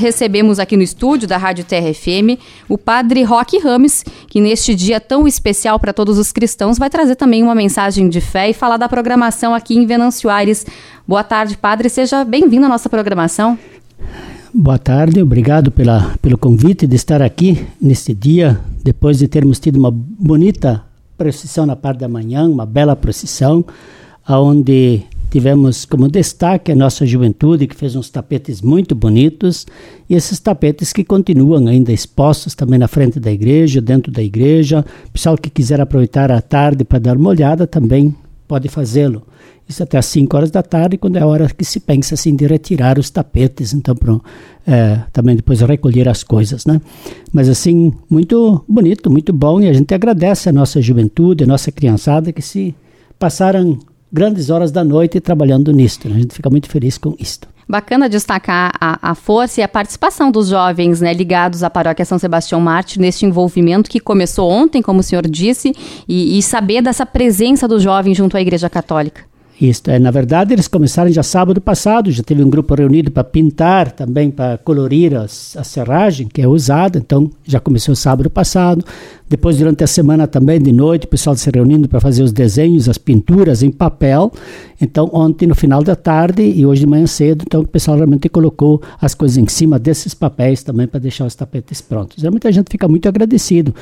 recebemos aqui no estúdio da Rádio TRFM o padre Roque Rames, que neste dia tão especial para todos os cristãos vai trazer também uma mensagem de fé e falar da programação aqui em Venâncio Aires. Boa tarde, padre, seja bem-vindo à nossa programação. Boa tarde, obrigado pela, pelo convite de estar aqui neste dia, depois de termos tido uma bonita procissão na parte da manhã, uma bela procissão, onde tivemos como destaque a nossa juventude, que fez uns tapetes muito bonitos, e esses tapetes que continuam ainda expostos também na frente da igreja, dentro da igreja. O pessoal que quiser aproveitar a tarde para dar uma olhada também pode fazê-lo. Isso até às 5 horas da tarde, quando é a hora que se pensa assim de retirar os tapetes, então para é, também depois recolher as coisas, né? Mas assim, muito bonito, muito bom, e a gente agradece a nossa juventude, a nossa criançada que se passaram grandes horas da noite trabalhando nisto. Né? A gente fica muito feliz com isto. Bacana destacar a, a, força e a participação dos jovens né, ligados à paróquia São Sebastião Marte neste envolvimento que começou ontem, como o senhor disse, e, e saber dessa presença dos jovens junto à Igreja Católica. Isto é, na verdade, eles começaram já sábado passado, já teve um grupo reunido para pintar, também para colorir as, a serragem que é usada, então já começou sábado passado. Depois, durante a semana também, de noite, o pessoal se reunindo para fazer os desenhos, as pinturas em papel. Então, ontem, no final da tarde e hoje de manhã cedo, então o pessoal realmente colocou as coisas em cima desses papéis também para deixar os tapetes prontos. E muita gente fica muito agradecido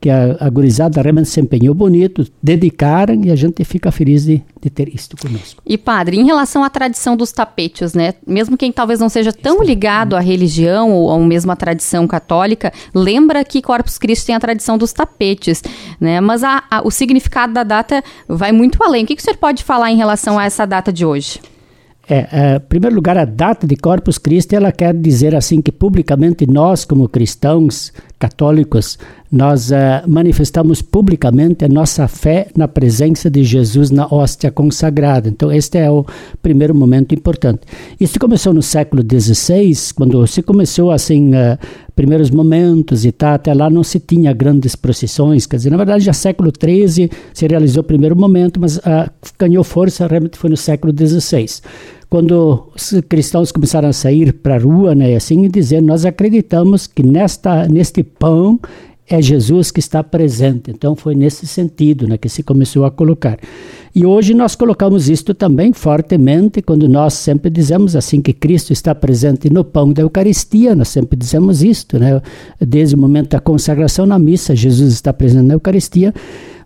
que a, a gurizada realmente se empenhou bonito, dedicaram e a gente fica feliz de, de ter isto conosco. E, padre, em relação à tradição dos tapetes, né? Mesmo quem talvez não seja tão ligado à religião ou, ou mesmo à tradição católica, lembra que Corpus Christi tem a tradição dos tapetes, né? Mas a, a, o significado da data vai muito além. O que, que o senhor pode falar em relação a essa data de hoje? É, é, em primeiro lugar, a data de Corpus Christi, ela quer dizer assim que publicamente nós, como cristãos católicos, nós uh, manifestamos publicamente a nossa fé na presença de Jesus na hóstia consagrada. Então, este é o primeiro momento importante. Isso começou no século XVI, quando se começou assim, uh, primeiros momentos e tal, até lá não se tinha grandes procissões, quer dizer, na verdade já século XIII se realizou o primeiro momento, mas uh, ganhou força realmente foi no século XVI quando os cristãos começaram a sair para a rua, né, assim, e dizer, nós acreditamos que nesta, neste pão é Jesus que está presente. Então foi nesse sentido né, que se começou a colocar. E hoje nós colocamos isto também fortemente quando nós sempre dizemos assim que Cristo está presente no pão da Eucaristia, nós sempre dizemos isto, né? Desde o momento da consagração na missa, Jesus está presente na Eucaristia.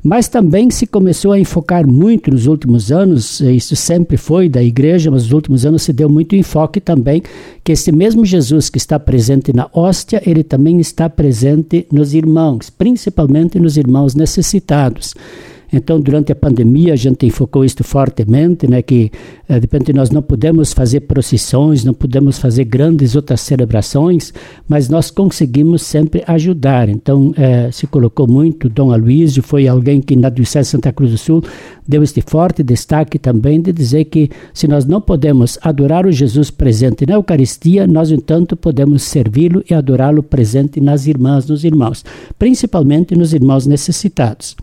Mas também se começou a enfocar muito nos últimos anos, isso sempre foi da igreja, mas nos últimos anos se deu muito enfoque também que esse mesmo Jesus que está presente na hóstia, ele também está presente nos irmãos, principalmente nos irmãos necessitados. Então, durante a pandemia, a gente enfocou isto fortemente, né, que eh, de repente nós não podemos fazer procissões, não podemos fazer grandes outras celebrações, mas nós conseguimos sempre ajudar. Então, eh, se colocou muito, Dom Aloysio foi alguém que na Diocese de Santa Cruz do Sul deu este forte destaque também de dizer que se nós não podemos adorar o Jesus presente na Eucaristia, nós, no entanto, podemos servi-lo e adorá-lo presente nas irmãs, nos irmãos, principalmente nos irmãos necessitados.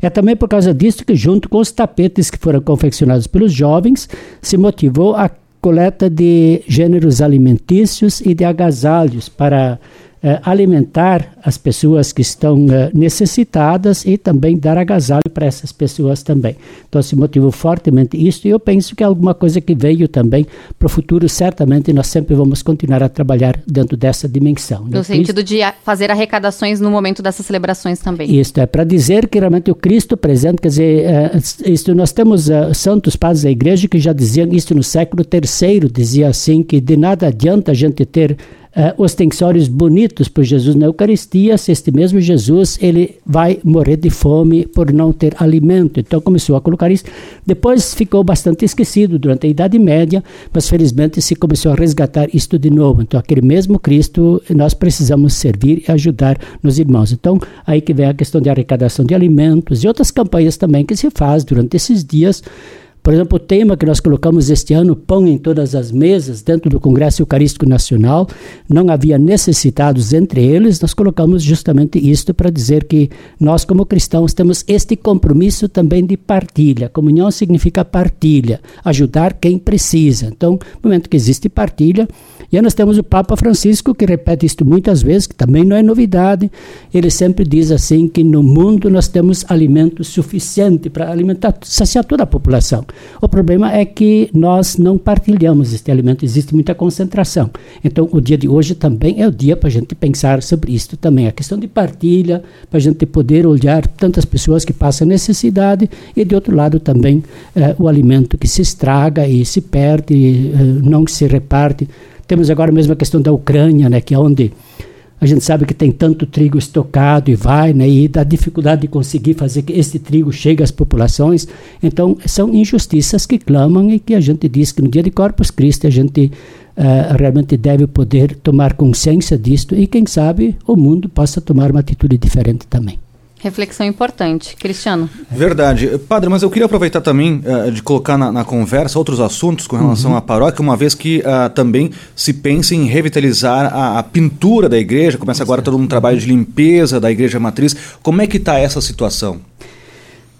É também por causa disso que, junto com os tapetes que foram confeccionados pelos jovens, se motivou a coleta de gêneros alimentícios e de agasalhos para eh, alimentar as pessoas que estão eh, necessitadas e também dar agasalho para essas pessoas também. Então se motivou fortemente isso e eu penso que é alguma coisa que veio também para o futuro, certamente nós sempre vamos continuar a trabalhar dentro dessa dimensão. Né? No sentido de fazer arrecadações no momento dessas celebrações também. Isso é para dizer que realmente o Cristo presente, quer dizer, eh, isto nós temos santos padres da igreja que já diziam isso no século III, dizia assim que de nada adianta a gente ter uh, ostensórios bonitos por Jesus na Eucaristia, se este mesmo Jesus ele vai morrer de fome por não ter alimento. Então começou a colocar isso. Depois ficou bastante esquecido durante a Idade Média, mas felizmente se começou a resgatar isto de novo. Então aquele mesmo Cristo nós precisamos servir e ajudar nos irmãos. Então aí que vem a questão de arrecadação de alimentos e outras campanhas também que se faz durante esses dias Por exemplo, o tema que nós colocamos este ano, Pão em Todas as Mesas, dentro do Congresso Eucarístico Nacional, não havia necessitados entre eles, nós colocamos justamente isto para dizer que nós, como cristãos, temos este compromisso também de partilha. Comunhão significa partilha, ajudar quem precisa. Então, no momento que existe partilha, e aí nós temos o Papa Francisco que repete isto muitas vezes, que também não é novidade. Ele sempre diz assim que no mundo nós temos alimento suficiente para alimentar, saciar toda a população. O problema é que nós não partilhamos este alimento, existe muita concentração. Então, o dia de hoje também é o dia para a gente pensar sobre isto também, a questão de partilha, para a gente poder olhar tantas pessoas que passam necessidade e, de outro lado, também eh, o alimento que se estraga e se perde, eh, não se reparte. Temos agora mesmo a questão da Ucrânia, né, que é onde a gente sabe que tem tanto trigo estocado e vai, né, e da dificuldade de conseguir fazer que esse trigo chegue às populações. Então, são injustiças que clamam e que a gente diz que no dia de Corpus Christi a gente uh, realmente deve poder tomar consciência disto e, quem sabe, o mundo possa tomar uma atitude diferente também. Reflexão importante. Cristiano. Verdade. Padre, mas eu queria aproveitar também uh, de colocar na, na, conversa outros assuntos com relação uhum. à paróquia, uma vez que uh, também se pensa em revitalizar a, a, pintura da igreja, começa agora todo um trabalho de limpeza da igreja matriz. Como é que está essa situação?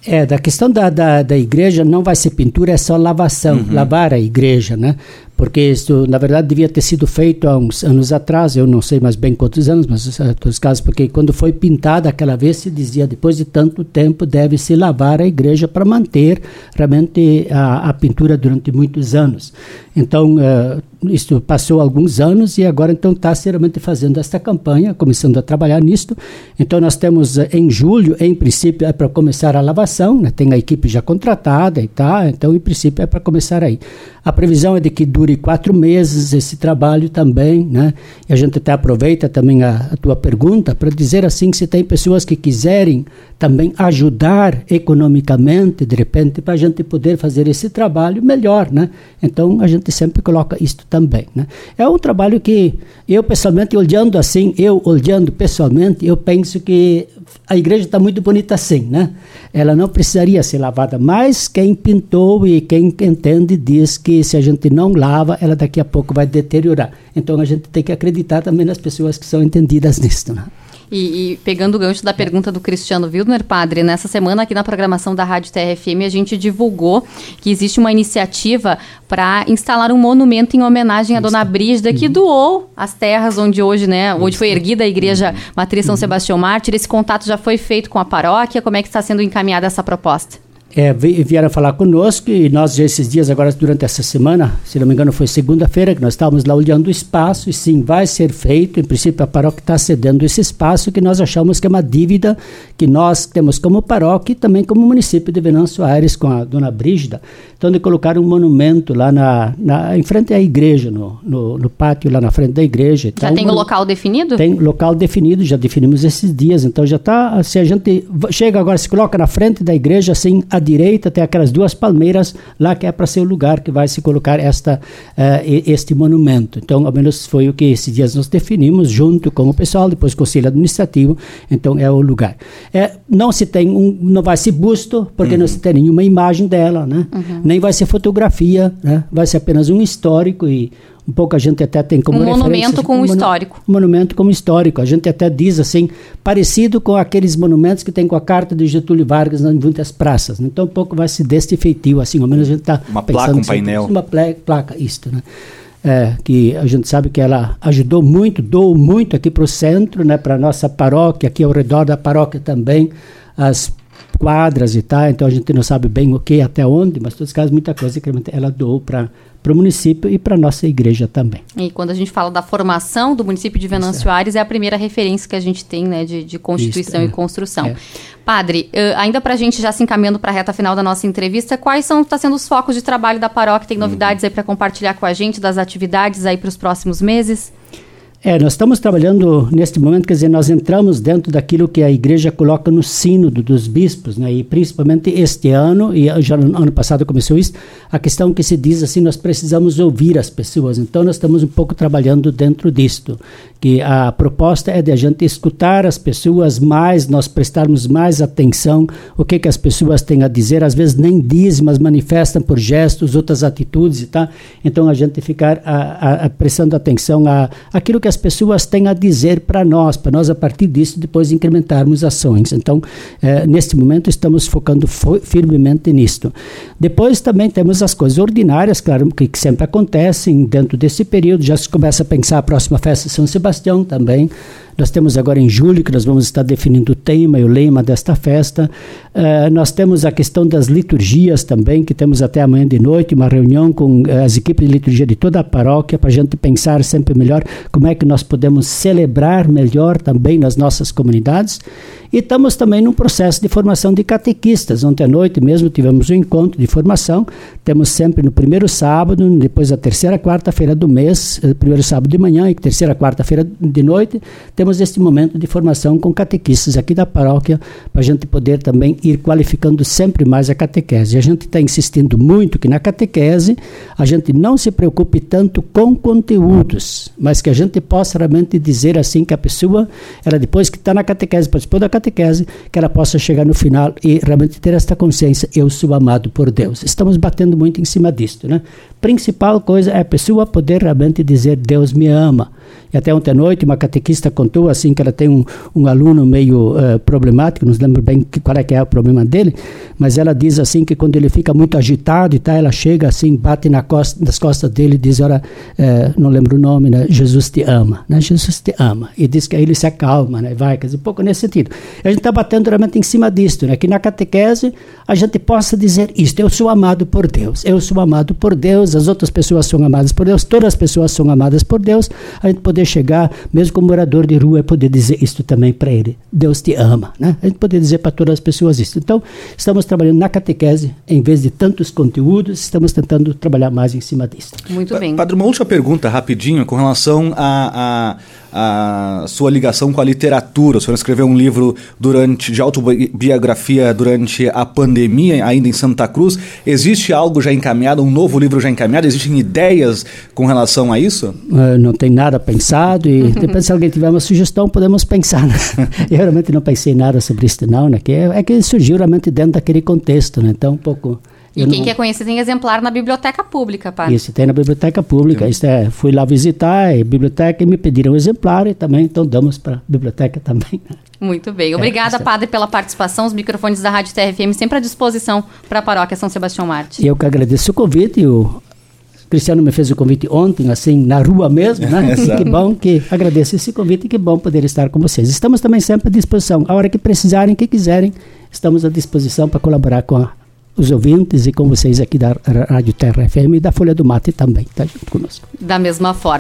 É, da questão da, da, da, igreja não vai ser pintura, é só lavação, uhum. lavar a igreja, né? Porque isso, na verdade, devia ter sido feito há uns anos atrás, eu não sei mais bem quantos anos, mas em todos os casos, porque quando foi pintada aquela vez, se dizia, depois de tanto tempo, deve-se lavar a igreja para manter realmente a, a, pintura durante muitos anos. Então, uh, isso passou alguns anos e agora, então, está seriamente fazendo esta campanha, começando a trabalhar nisto. Então, nós temos uh, em julho, em princípio, é para começar a lavação, né? tem a equipe já contratada e tá, então, em princípio, é para começar aí. A previsão é de que dure quatro meses esse trabalho também, né? E a gente até aproveita também a, a tua pergunta para dizer assim que se tem pessoas que quiserem também ajudar economicamente, de repente, para a gente poder fazer esse trabalho melhor, né? Então a gente sempre coloca isto também, né? É um trabalho que eu pessoalmente olhando assim, eu olhando pessoalmente, eu penso que a igreja está muito bonita assim, né? Ela não precisaria ser lavada, mas quem pintou e quem entende diz que se a gente não lava, ela daqui a pouco vai deteriorar. Então a gente tem que acreditar também nas pessoas que são entendidas nisso, né? E, e, pegando o gancho da pergunta do Cristiano Wildner, padre, nessa semana aqui na programação da Rádio TRFM a gente divulgou que existe uma iniciativa para instalar um monumento em homenagem à Dona Brígida, que uhum. doou as terras onde hoje, né, onde foi erguida a igreja uhum. Matriz São uhum. Sebastião Mártir. Esse contato já foi feito com a paróquia? Como é que está sendo encaminhada essa proposta? É, vieram falar conosco e nós esses dias agora durante essa semana, se não me engano foi segunda-feira que nós estávamos lá olhando o espaço e sim vai ser feito, em princípio a paróquia está cedendo esse espaço que nós achamos que é uma dívida que nós temos como paróquia e também como município de Venâncio Aires com a dona Brígida, então de colocar um monumento lá na, na em frente à igreja, no, no, no, pátio lá na frente da igreja. Já tem o um local definido? Tem local definido, já definimos esses dias, então já está, se a gente chega agora, se coloca na frente da igreja assim, a direita tem aquelas duas palmeiras lá que é para ser o lugar que vai se colocar esta, uh, este monumento. Então, ao menos foi o que esses dias nós definimos junto com o pessoal, depois o conselho administrativo. Então, é o lugar. É, não se tem um, não vai ser busto porque uhum. não se tem nenhuma imagem dela, né? Uhum. Nem vai ser fotografia, né? Vai ser apenas um histórico e um pouco a gente até tem como um monumento com um histórico. Um monumento como histórico. A gente até diz assim, parecido com aqueles monumentos que tem com a carta de Getúlio Vargas em muitas praças. Então um pouco vai se deste feitio, assim, ao menos a gente está Uma placa, um painel. Uma placa, isto, né? É, que a gente sabe que ela ajudou muito, doou muito aqui para o centro, né, para a nossa paróquia, aqui ao redor da paróquia também, as quadras e tal, então a gente não sabe bem o que, até onde, mas em todos os casos, muita coisa que ela doou para para o município e para a nossa igreja também. E quando a gente fala da formação do município de Venâncio Aires, é a primeira referência que a gente tem né, de, de constituição Isso, é. e construção. É. Padre, uh, ainda para a gente já se encaminhando para a reta final da nossa entrevista, quais são tá sendo os focos de trabalho da paróquia? Tem novidades uhum. aí para compartilhar com a gente das atividades aí para os próximos meses? É, nós estamos trabalhando neste momento, quer dizer, nós entramos dentro daquilo que a igreja coloca no sínodo dos bispos, né? E principalmente este ano, e já no ano passado começou isso, a questão que se diz assim, nós precisamos ouvir as pessoas. Então nós estamos um pouco trabalhando dentro disto, que a proposta é de a gente escutar as pessoas mais, nós prestarmos mais atenção o que que as pessoas têm a dizer, às vezes nem dizem, mas manifestam por gestos, outras atitudes, tá? Então a gente ficar a, a, a prestando atenção a aquilo que que as pessoas têm a dizer para nós, para nós a partir disso depois incrementarmos ações. Então, eh, neste momento estamos focando firmemente nisto. Depois também temos as coisas ordinárias, claro, que, que sempre acontecem dentro desse período. Já se começa a pensar a próxima festa de São Sebastião também. Nós temos agora em julho que nós vamos estar definindo o tema e o lema desta festa. Uh, nós temos a questão das liturgias também, que temos até amanhã de noite uma reunião com uh, as equipes de liturgia de toda a paróquia para a gente pensar sempre melhor como é que nós podemos celebrar melhor também nas nossas comunidades. E estamos também num processo de formação de catequistas. Ontem à noite mesmo tivemos um encontro de formação. Temos sempre no primeiro sábado, depois a terceira quarta-feira do mês, eh, primeiro sábado de manhã e terceira quarta-feira de noite, temos este momento de formação com catequistas aqui da paróquia, para a gente poder também ir qualificando sempre mais a catequese. A gente está insistindo muito que na catequese a gente não se preocupe tanto com conteúdos, mas que a gente possa realmente dizer assim que a pessoa, ela depois que está na catequese, participou da catequese, que ela possa chegar no final e realmente ter esta consciência: eu sou amado por Deus. Estamos batendo muito em cima disto, né? Principal coisa é a pessoa poder realmente dizer: Deus me ama. E até ontem à noite uma catequista contou assim que ela tem um, um aluno meio uh, problemático, não lembro bem que, qual é que é o problema dele, mas ela diz assim que quando ele fica muito agitado e tal, ela chega assim, bate na costa, nas costas dele e diz, ora, uh, não lembro o nome, né? Jesus te ama, né? Jesus te ama. E diz que aí ele se acalma, né? Vai, quer dizer, um pouco nesse sentido. A gente está batendo realmente em cima disto, né? Que na catequese a gente possa dizer isto, eu sou amado por Deus, eu sou amado por Deus, as outras pessoas são amadas por Deus, todas as pessoas são amadas por Deus, a gente poder chegar, mesmo como morador de rua, é poder dizer isto também para ele. Deus te ama, né? A gente poder dizer para todas as pessoas isso. Então, estamos trabalhando na catequese, em vez de tantos conteúdos, estamos tentando trabalhar mais em cima disso. Muito bem. Padre, uma última pergunta rapidinho com relação a, a, a sua ligação com a literatura. O senhor escreveu um livro durante de autobiografia durante a pandemia, ainda em Santa Cruz. Existe algo já encaminhado, um novo livro já encaminhado? Existem ideias com relação a isso? Uh, não tem nada pensado e depois se alguém tiver uma sugestão podemos pensar. Né? Eu realmente não pensei nada sobre isso não, né? Que é, é que surgiu realmente dentro daquele contexto, né? Então um pouco e quem não... quer conhecer tem exemplar na biblioteca pública, pai. Isso, tem na biblioteca pública. Isso é, fui lá visitar a biblioteca e me pediram um exemplar e também, então damos para a biblioteca também. Muito bem. É, Obrigada, é, padre, pela participação. Os microfones da Rádio TRFM sempre à disposição para a paróquia São Sebastião Marte. Eu que agradeço o convite. O Cristiano me fez o convite ontem, assim, na rua mesmo, né? que bom que agradeço esse convite e que bom poder estar com vocês. Estamos também sempre à disposição. A hora que precisarem, que quiserem, estamos à disposição para colaborar com a os ouvintes e com vocês aqui da Rádio Terra FM e da Folha do Mate também, tá junto conosco. Da mesma forma.